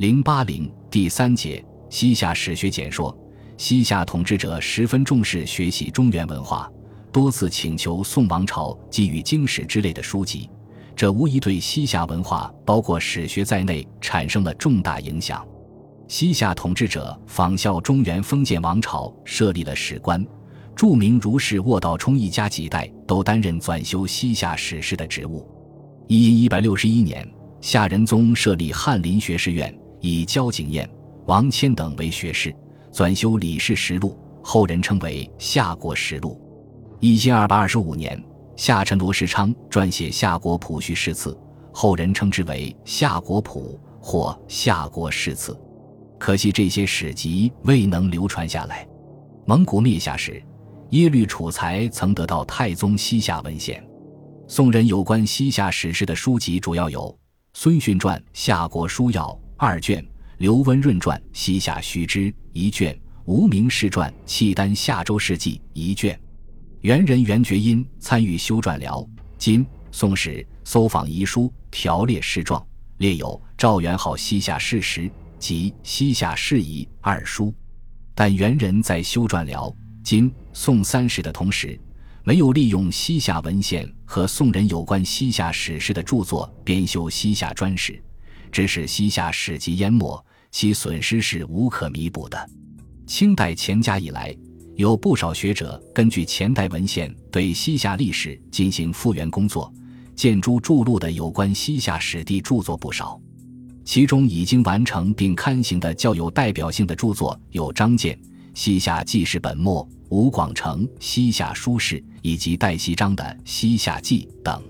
零八零第三节西夏史学简说：西夏统治者十分重视学习中原文化，多次请求宋王朝给予经史之类的书籍，这无疑对西夏文化，包括史学在内，产生了重大影响。西夏统治者仿效中原封建王朝，设立了史官。著名儒士卧道冲一家几代都担任纂修西夏史事的职务。一一百六十一年，夏仁宗设立翰林学士院，以焦景彦、王谦等为学士，纂修《李氏实录》，后人称为《夏国实录》。一千二百二十五年，夏臣罗世昌撰写《夏国谱序诗词》，后人称之为《夏国谱》或《夏国释次》。可惜这些史籍未能流传下来。蒙古灭夏时。耶律楚材曾得到太宗西夏文献，宋人有关西夏史诗的书籍主要有孙逊传《夏国书要》二卷，刘温润传《西夏须知》一卷，无名氏传《契丹夏周世记》一卷。元人袁觉因参与修撰辽、金、宋史，搜访遗书，条列事状，列有赵元昊西夏事实及西夏事宜二书。但元人在修撰辽。金宋三史的同时，没有利用西夏文献和宋人有关西夏史诗的著作编修西夏专史，致使西夏史籍淹没，其损失是无可弥补的。清代乾嘉以来，有不少学者根据前代文献对西夏历史进行复原工作，建诸著录的有关西夏史地著作不少，其中已经完成并刊行的较有代表性的著作有张建。西夏纪事本末、吴广成《西夏书事》以及戴锡章的《西夏记》等。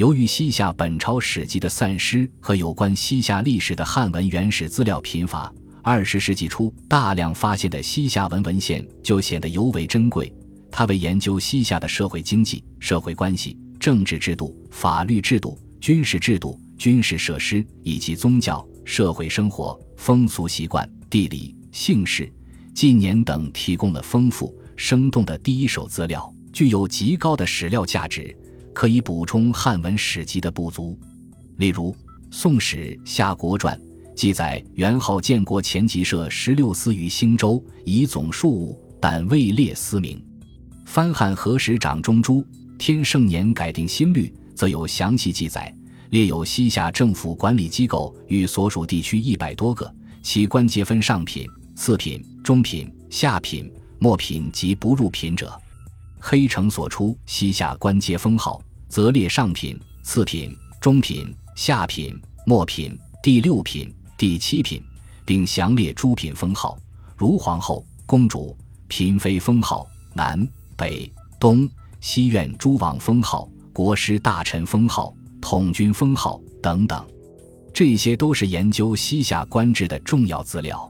由于西夏本朝史籍的散失和有关西夏历史的汉文原始资料贫乏，二十世纪初大量发现的西夏文文献就显得尤为珍贵。它为研究西夏的社会经济、社会关系、政治制度、法律制度、军事制度、军事设施以及宗教、社会生活、风俗习惯、地理、姓氏。纪年等提供了丰富生动的第一手资料，具有极高的史料价值，可以补充汉文史籍的不足。例如，《宋史·夏国传》记载元昊建国前即设十六司于兴州，以总数务，但未列司名。翻汉和时长中诸天圣年改定新律，则有详细记载，列有西夏政府管理机构与所属地区一百多个，其官阶分上品、次品。中品、下品、末品及不入品者，黑城所出西夏官阶封号，则列上品、次品、中品、下品、末品、第六品、第七品，并详列诸品封号，如皇后、公主、嫔妃封号、南北东西院诸王封号、国师大臣封号、统军封号等等。这些都是研究西夏官制的重要资料。